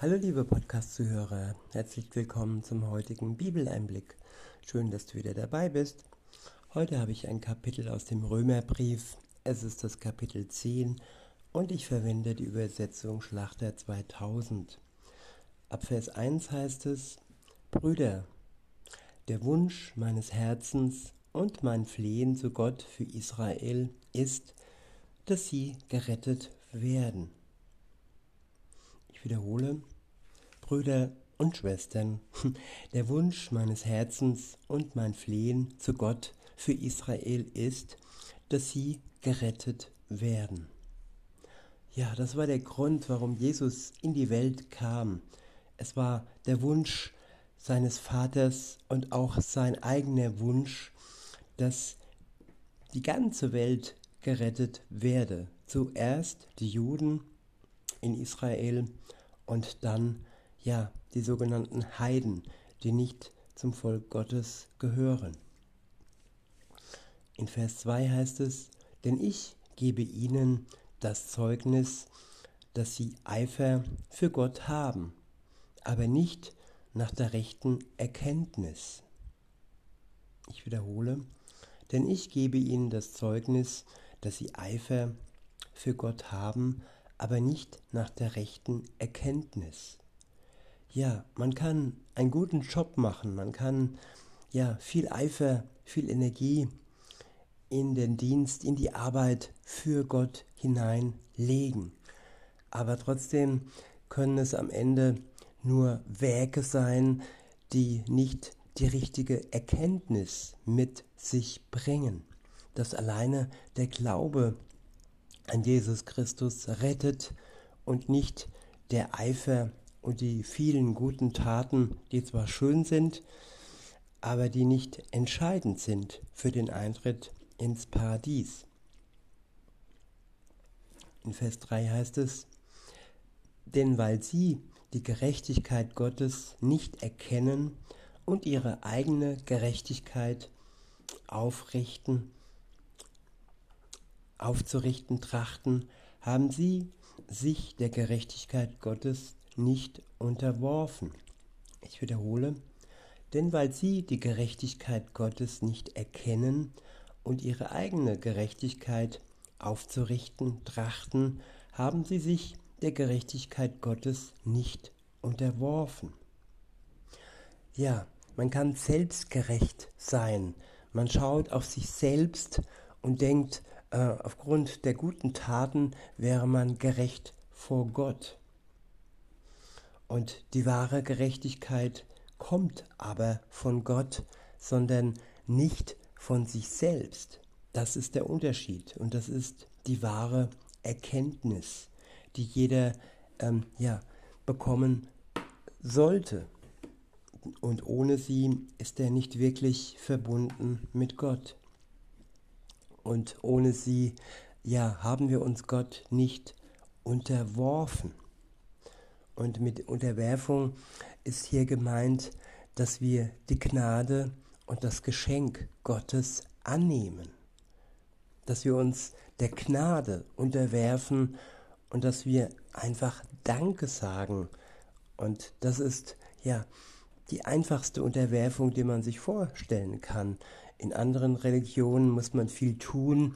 Hallo liebe Podcast-Zuhörer, herzlich willkommen zum heutigen Bibeleinblick. Schön, dass du wieder dabei bist. Heute habe ich ein Kapitel aus dem Römerbrief. Es ist das Kapitel 10 und ich verwende die Übersetzung Schlachter 2000. Ab Vers 1 heißt es, Brüder, der Wunsch meines Herzens und mein Flehen zu Gott für Israel ist, dass sie gerettet werden. Wiederhole, Brüder und Schwestern, der Wunsch meines Herzens und mein Flehen zu Gott für Israel ist, dass sie gerettet werden. Ja, das war der Grund, warum Jesus in die Welt kam. Es war der Wunsch seines Vaters und auch sein eigener Wunsch, dass die ganze Welt gerettet werde. Zuerst die Juden in Israel und dann ja die sogenannten Heiden, die nicht zum Volk Gottes gehören. In Vers 2 heißt es, denn ich gebe ihnen das Zeugnis, dass sie Eifer für Gott haben, aber nicht nach der rechten Erkenntnis. Ich wiederhole, denn ich gebe ihnen das Zeugnis, dass sie Eifer für Gott haben, aber nicht nach der rechten Erkenntnis. Ja, man kann einen guten Job machen, man kann ja viel Eifer, viel Energie in den Dienst, in die Arbeit für Gott hineinlegen. Aber trotzdem können es am Ende nur Werke sein, die nicht die richtige Erkenntnis mit sich bringen. Dass alleine der Glaube an Jesus Christus rettet und nicht der Eifer und die vielen guten Taten, die zwar schön sind, aber die nicht entscheidend sind für den Eintritt ins Paradies. In Vers 3 heißt es, denn weil sie die Gerechtigkeit Gottes nicht erkennen und ihre eigene Gerechtigkeit aufrichten, aufzurichten trachten, haben sie sich der Gerechtigkeit Gottes nicht unterworfen. Ich wiederhole, denn weil sie die Gerechtigkeit Gottes nicht erkennen und ihre eigene Gerechtigkeit aufzurichten trachten, haben sie sich der Gerechtigkeit Gottes nicht unterworfen. Ja, man kann selbstgerecht sein. Man schaut auf sich selbst und denkt, aufgrund der guten Taten wäre man gerecht vor Gott. Und die wahre Gerechtigkeit kommt aber von Gott, sondern nicht von sich selbst. Das ist der Unterschied und das ist die wahre Erkenntnis, die jeder ähm, ja, bekommen sollte. Und ohne sie ist er nicht wirklich verbunden mit Gott. Und ohne sie, ja, haben wir uns Gott nicht unterworfen. Und mit Unterwerfung ist hier gemeint, dass wir die Gnade und das Geschenk Gottes annehmen. Dass wir uns der Gnade unterwerfen und dass wir einfach Danke sagen. Und das ist ja die einfachste Unterwerfung, die man sich vorstellen kann. In anderen Religionen muss man viel tun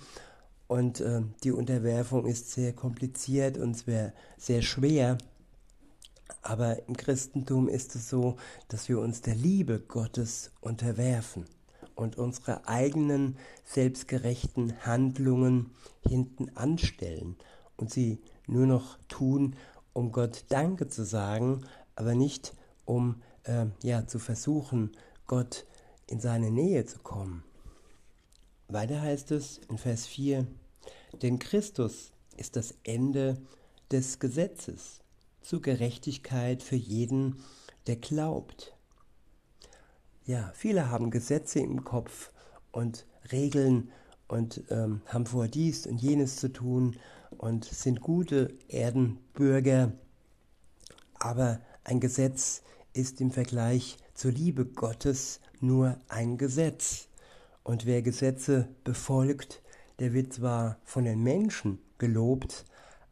und äh, die Unterwerfung ist sehr kompliziert und sehr, sehr schwer. Aber im Christentum ist es so, dass wir uns der Liebe Gottes unterwerfen und unsere eigenen selbstgerechten Handlungen hinten anstellen und sie nur noch tun, um Gott Danke zu sagen, aber nicht um äh, ja zu versuchen, Gott in seine Nähe zu kommen. Weiter heißt es in Vers 4, denn Christus ist das Ende des Gesetzes zur Gerechtigkeit für jeden, der glaubt. Ja, viele haben Gesetze im Kopf und Regeln und ähm, haben vor dies und jenes zu tun und sind gute Erdenbürger. Aber ein Gesetz ist im Vergleich zur Liebe Gottes nur ein Gesetz. Und wer Gesetze befolgt, der wird zwar von den Menschen gelobt,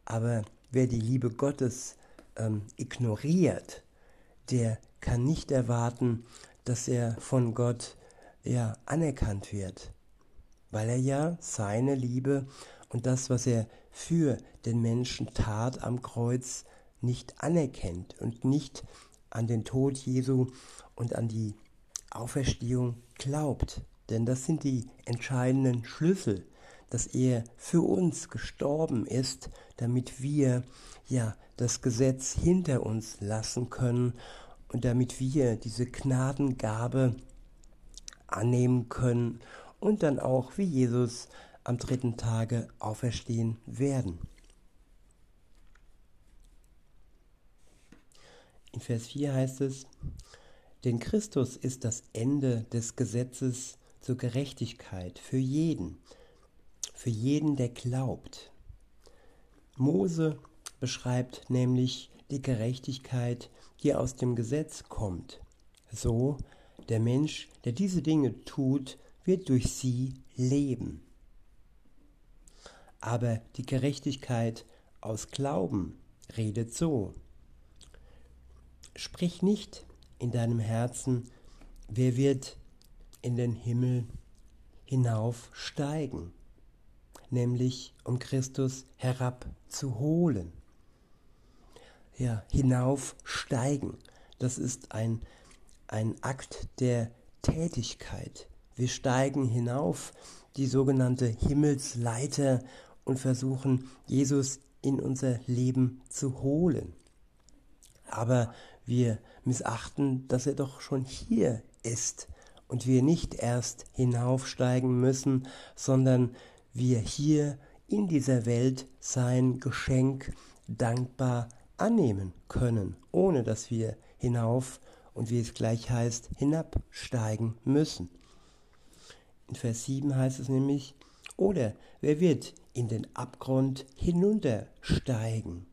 aber wer die Liebe Gottes ähm, ignoriert, der kann nicht erwarten, dass er von Gott ja anerkannt wird, weil er ja seine Liebe und das, was er für den Menschen tat am Kreuz, nicht anerkennt und nicht an den Tod Jesu und an die Auferstehung glaubt. Denn das sind die entscheidenden Schlüssel, dass er für uns gestorben ist, damit wir ja das Gesetz hinter uns lassen können und damit wir diese Gnadengabe annehmen können und dann auch wie Jesus am dritten Tage auferstehen werden. In Vers 4 heißt es, denn Christus ist das Ende des Gesetzes zur Gerechtigkeit für jeden, für jeden, der glaubt. Mose beschreibt nämlich die Gerechtigkeit, die aus dem Gesetz kommt. So, der Mensch, der diese Dinge tut, wird durch sie leben. Aber die Gerechtigkeit aus Glauben redet so. Sprich nicht in deinem Herzen, wer wird in den Himmel hinaufsteigen, nämlich um Christus herabzuholen. Ja, hinaufsteigen, das ist ein, ein Akt der Tätigkeit. Wir steigen hinauf, die sogenannte Himmelsleiter, und versuchen, Jesus in unser Leben zu holen. Aber wir missachten, dass er doch schon hier ist und wir nicht erst hinaufsteigen müssen, sondern wir hier in dieser Welt sein Geschenk dankbar annehmen können, ohne dass wir hinauf und wie es gleich heißt, hinabsteigen müssen. In Vers 7 heißt es nämlich, oder wer wird in den Abgrund hinuntersteigen,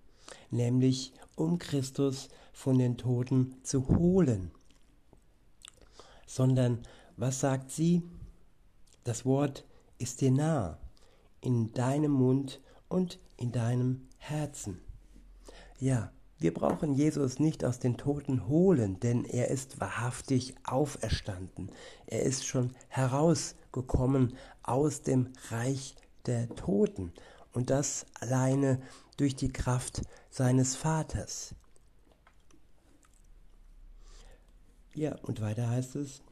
nämlich um Christus von den Toten zu holen. Sondern was sagt sie? Das Wort ist dir nah, in deinem Mund und in deinem Herzen. Ja, wir brauchen Jesus nicht aus den Toten holen, denn er ist wahrhaftig auferstanden. Er ist schon herausgekommen aus dem Reich der Toten und das alleine durch die Kraft seines Vaters. Ja, und weiter heißt es,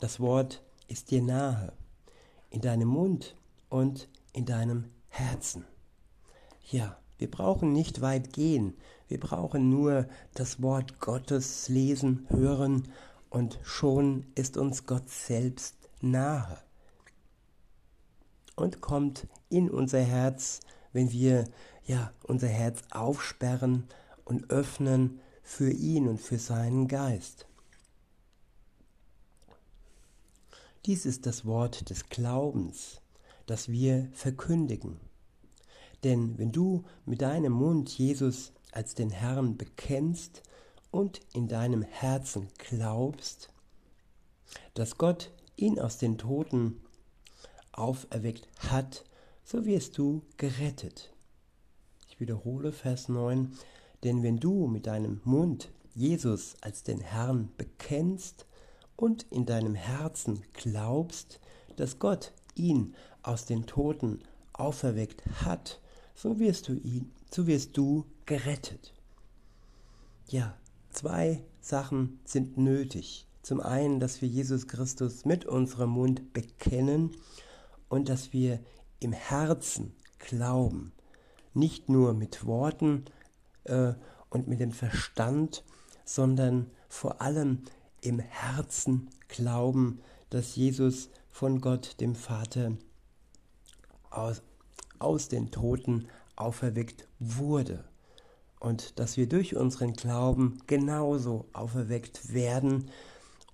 das Wort ist dir nahe, in deinem Mund und in deinem Herzen. Ja, wir brauchen nicht weit gehen, wir brauchen nur das Wort Gottes lesen, hören und schon ist uns Gott selbst nahe und kommt in unser Herz, wenn wir ja unser Herz aufsperren und öffnen für ihn und für seinen Geist. Dies ist das Wort des Glaubens, das wir verkündigen. Denn wenn du mit deinem Mund Jesus als den Herrn bekennst und in deinem Herzen glaubst, dass Gott ihn aus den Toten auferweckt hat, so wirst du gerettet. Ich wiederhole Vers 9, denn wenn du mit deinem Mund Jesus als den Herrn bekennst und in deinem Herzen glaubst, dass Gott ihn aus den Toten auferweckt hat, so wirst du ihn, so wirst du gerettet. Ja, zwei Sachen sind nötig. Zum einen, dass wir Jesus Christus mit unserem Mund bekennen und dass wir im Herzen glauben, nicht nur mit Worten äh, und mit dem Verstand, sondern vor allem im Herzen glauben, dass Jesus von Gott, dem Vater, aus, aus den Toten auferweckt wurde. Und dass wir durch unseren Glauben genauso auferweckt werden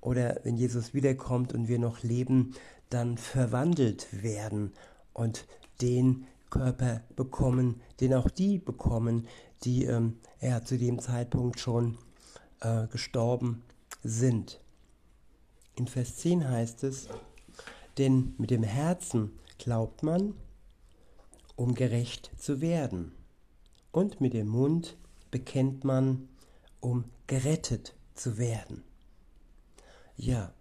oder wenn Jesus wiederkommt und wir noch leben, dann verwandelt werden und den Körper bekommen, den auch die bekommen, die ähm, ja, zu dem Zeitpunkt schon äh, gestorben sind. In Vers 10 heißt es, denn mit dem Herzen glaubt man, um gerecht zu werden, und mit dem Mund bekennt man, um gerettet zu werden. Ja,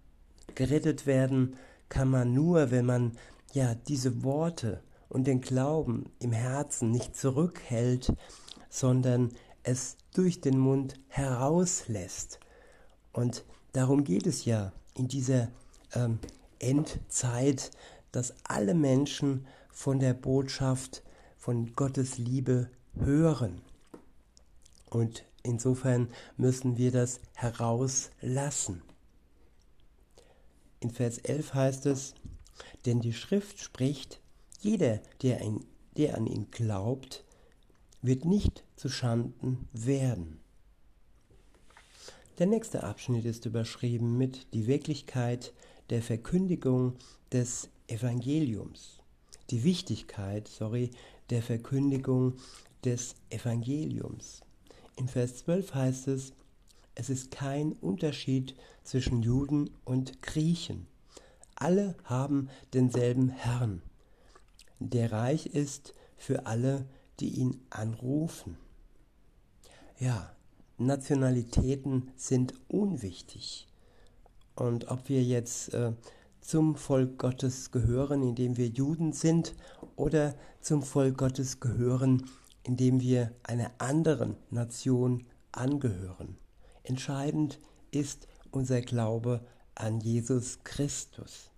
gerettet werden kann man nur, wenn man ja diese Worte und den Glauben im Herzen nicht zurückhält, sondern es durch den Mund herauslässt. Und darum geht es ja in dieser ähm, Endzeit, dass alle Menschen von der Botschaft von Gottes Liebe hören. Und insofern müssen wir das herauslassen. In Vers 11 heißt es, denn die Schrift spricht, jeder, der, ein, der an ihn glaubt, wird nicht zu Schanden werden. Der nächste Abschnitt ist überschrieben mit die Wirklichkeit der Verkündigung des Evangeliums. Die Wichtigkeit, sorry, der Verkündigung des Evangeliums. In Vers 12 heißt es, es ist kein Unterschied zwischen Juden und Griechen. Alle haben denselben Herrn, der reich ist für alle, die ihn anrufen. Ja, Nationalitäten sind unwichtig. Und ob wir jetzt äh, zum Volk Gottes gehören, indem wir Juden sind, oder zum Volk Gottes gehören, indem wir einer anderen Nation angehören. Entscheidend ist unser Glaube an Jesus Christus.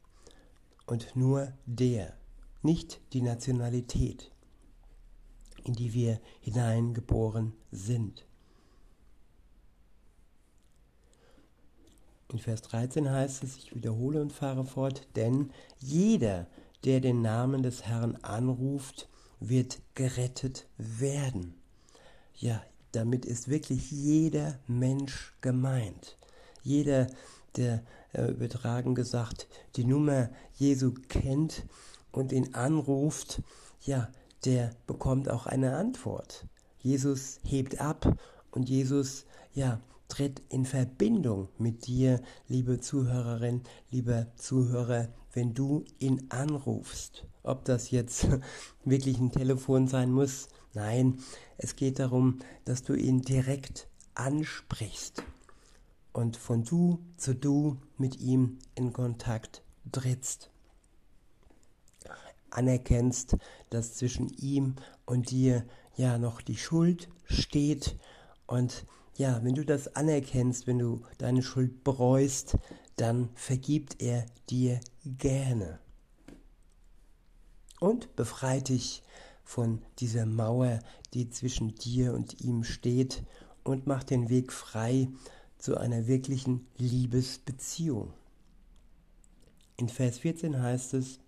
Und nur der, nicht die Nationalität, in die wir hineingeboren sind. In Vers 13 heißt es, ich wiederhole und fahre fort, denn jeder, der den Namen des Herrn anruft, wird gerettet werden. Ja, damit ist wirklich jeder Mensch gemeint. Jeder, der äh, übertragen gesagt die Nummer Jesu kennt und ihn anruft, ja, der bekommt auch eine Antwort. Jesus hebt ab und Jesus, ja, tritt in Verbindung mit dir, liebe Zuhörerin, lieber Zuhörer, wenn du ihn anrufst. Ob das jetzt wirklich ein Telefon sein muss, nein, es geht darum, dass du ihn direkt ansprichst und von du zu du mit ihm in Kontakt trittst. Anerkennst, dass zwischen ihm und dir ja noch die Schuld steht und ja, wenn du das anerkennst, wenn du deine Schuld bereust, dann vergibt er dir gerne. Und befreit dich von dieser Mauer, die zwischen dir und ihm steht, und macht den Weg frei zu einer wirklichen Liebesbeziehung. In Vers 14 heißt es,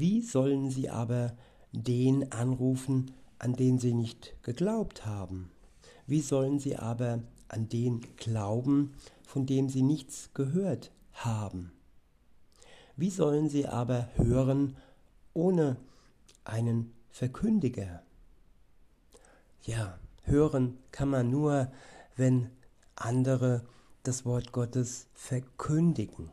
wie sollen sie aber den anrufen, an den sie nicht geglaubt haben? Wie sollen sie aber an den glauben, von dem sie nichts gehört haben? Wie sollen sie aber hören ohne einen Verkündiger? Ja, hören kann man nur, wenn andere das Wort Gottes verkündigen.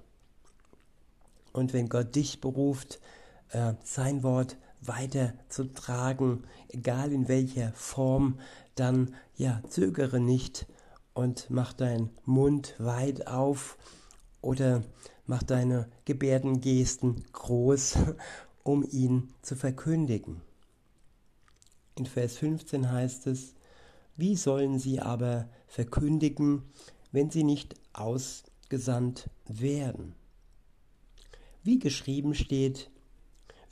Und wenn Gott dich beruft, äh, sein Wort weiterzutragen, egal in welcher Form, dann ja, zögere nicht und mach deinen Mund weit auf oder mach deine Gebärdengesten groß, um ihn zu verkündigen. In Vers 15 heißt es, wie sollen sie aber verkündigen, wenn sie nicht ausgesandt werden? Wie geschrieben steht,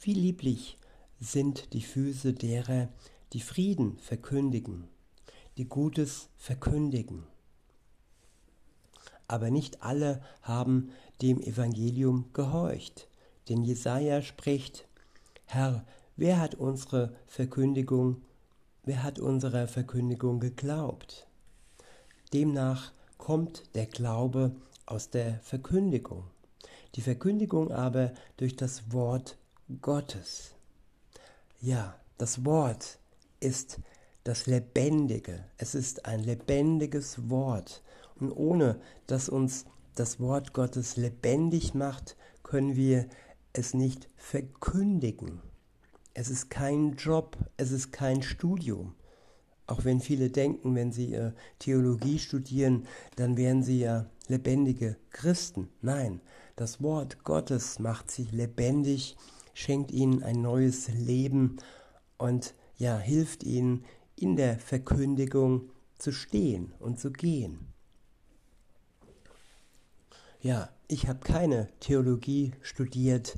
wie lieblich sind die Füße derer, die Frieden verkündigen, die Gutes verkündigen. Aber nicht alle haben dem Evangelium gehorcht, denn Jesaja spricht: Herr, wer hat unsere Verkündigung, wer hat unserer Verkündigung geglaubt? Demnach kommt der Glaube aus der Verkündigung, die Verkündigung aber durch das Wort Gottes. Ja, das Wort ist das Lebendige. Es ist ein lebendiges Wort. Und ohne dass uns das Wort Gottes lebendig macht, können wir es nicht verkündigen. Es ist kein Job, es ist kein Studium, Auch wenn viele denken, wenn sie äh, Theologie studieren, dann wären sie ja lebendige Christen. Nein, das Wort Gottes macht sie lebendig, schenkt ihnen ein neues Leben und ja, hilft ihnen in der Verkündigung zu stehen und zu gehen. Ja, ich habe keine Theologie studiert.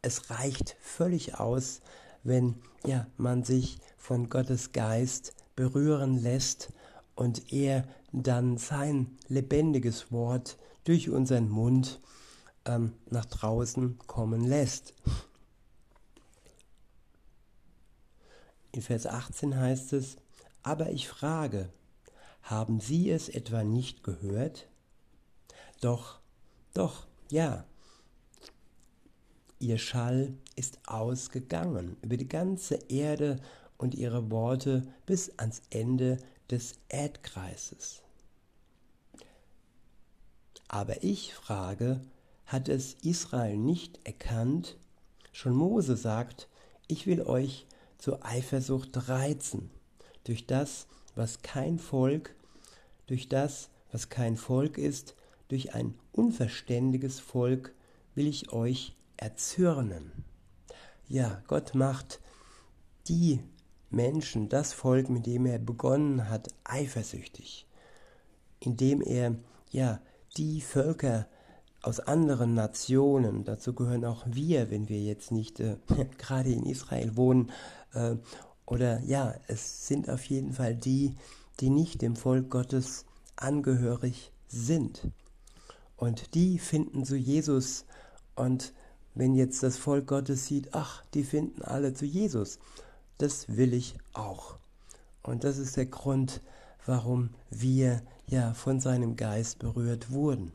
Es reicht völlig aus, wenn ja, man sich von Gottes Geist berühren lässt und er dann sein lebendiges Wort durch unseren Mund ähm, nach draußen kommen lässt. In Vers 18 heißt es, aber ich frage, haben Sie es etwa nicht gehört? Doch, doch, ja. Ihr Schall ist ausgegangen über die ganze Erde und ihre Worte bis ans Ende des Erdkreises. Aber ich frage, hat es Israel nicht erkannt? Schon Mose sagt, ich will euch zur Eifersucht reizen, durch das, was kein Volk, durch das, was kein Volk ist, durch ein unverständiges Volk will ich euch erzürnen. Ja, Gott macht die Menschen, das Volk, mit dem er begonnen hat, eifersüchtig, indem er ja die Völker aus anderen Nationen, dazu gehören auch wir, wenn wir jetzt nicht äh, gerade in Israel wohnen, äh, oder ja, es sind auf jeden Fall die, die nicht dem Volk Gottes angehörig sind. Und die finden zu Jesus. Und wenn jetzt das Volk Gottes sieht, ach, die finden alle zu Jesus, das will ich auch. Und das ist der Grund, warum wir ja von seinem Geist berührt wurden.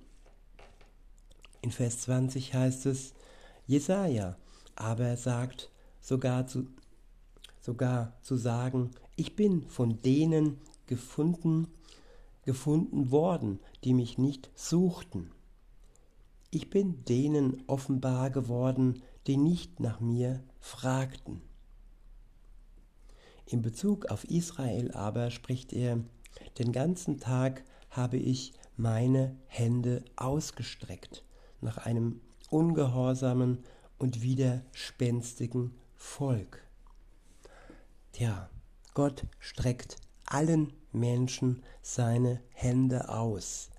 In Vers 20 heißt es, Jesaja aber sagt sogar zu, sogar zu sagen, ich bin von denen gefunden, gefunden worden, die mich nicht suchten. Ich bin denen offenbar geworden, die nicht nach mir fragten. In Bezug auf Israel aber spricht er, den ganzen Tag habe ich meine Hände ausgestreckt nach einem ungehorsamen und widerspenstigen Volk. Tja, Gott streckt allen Menschen seine Hände aus.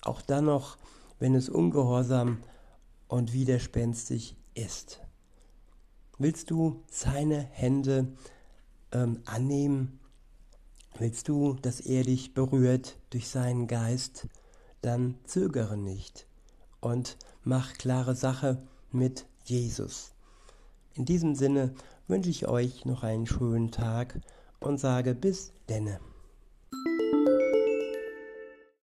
Auch dann noch, wenn es ungehorsam und widerspenstig ist. Willst du seine Hände ähm, annehmen, willst du, dass er dich berührt durch seinen Geist, dann zögere nicht und mach klare Sache mit Jesus. In diesem Sinne wünsche ich euch noch einen schönen Tag und sage bis denne.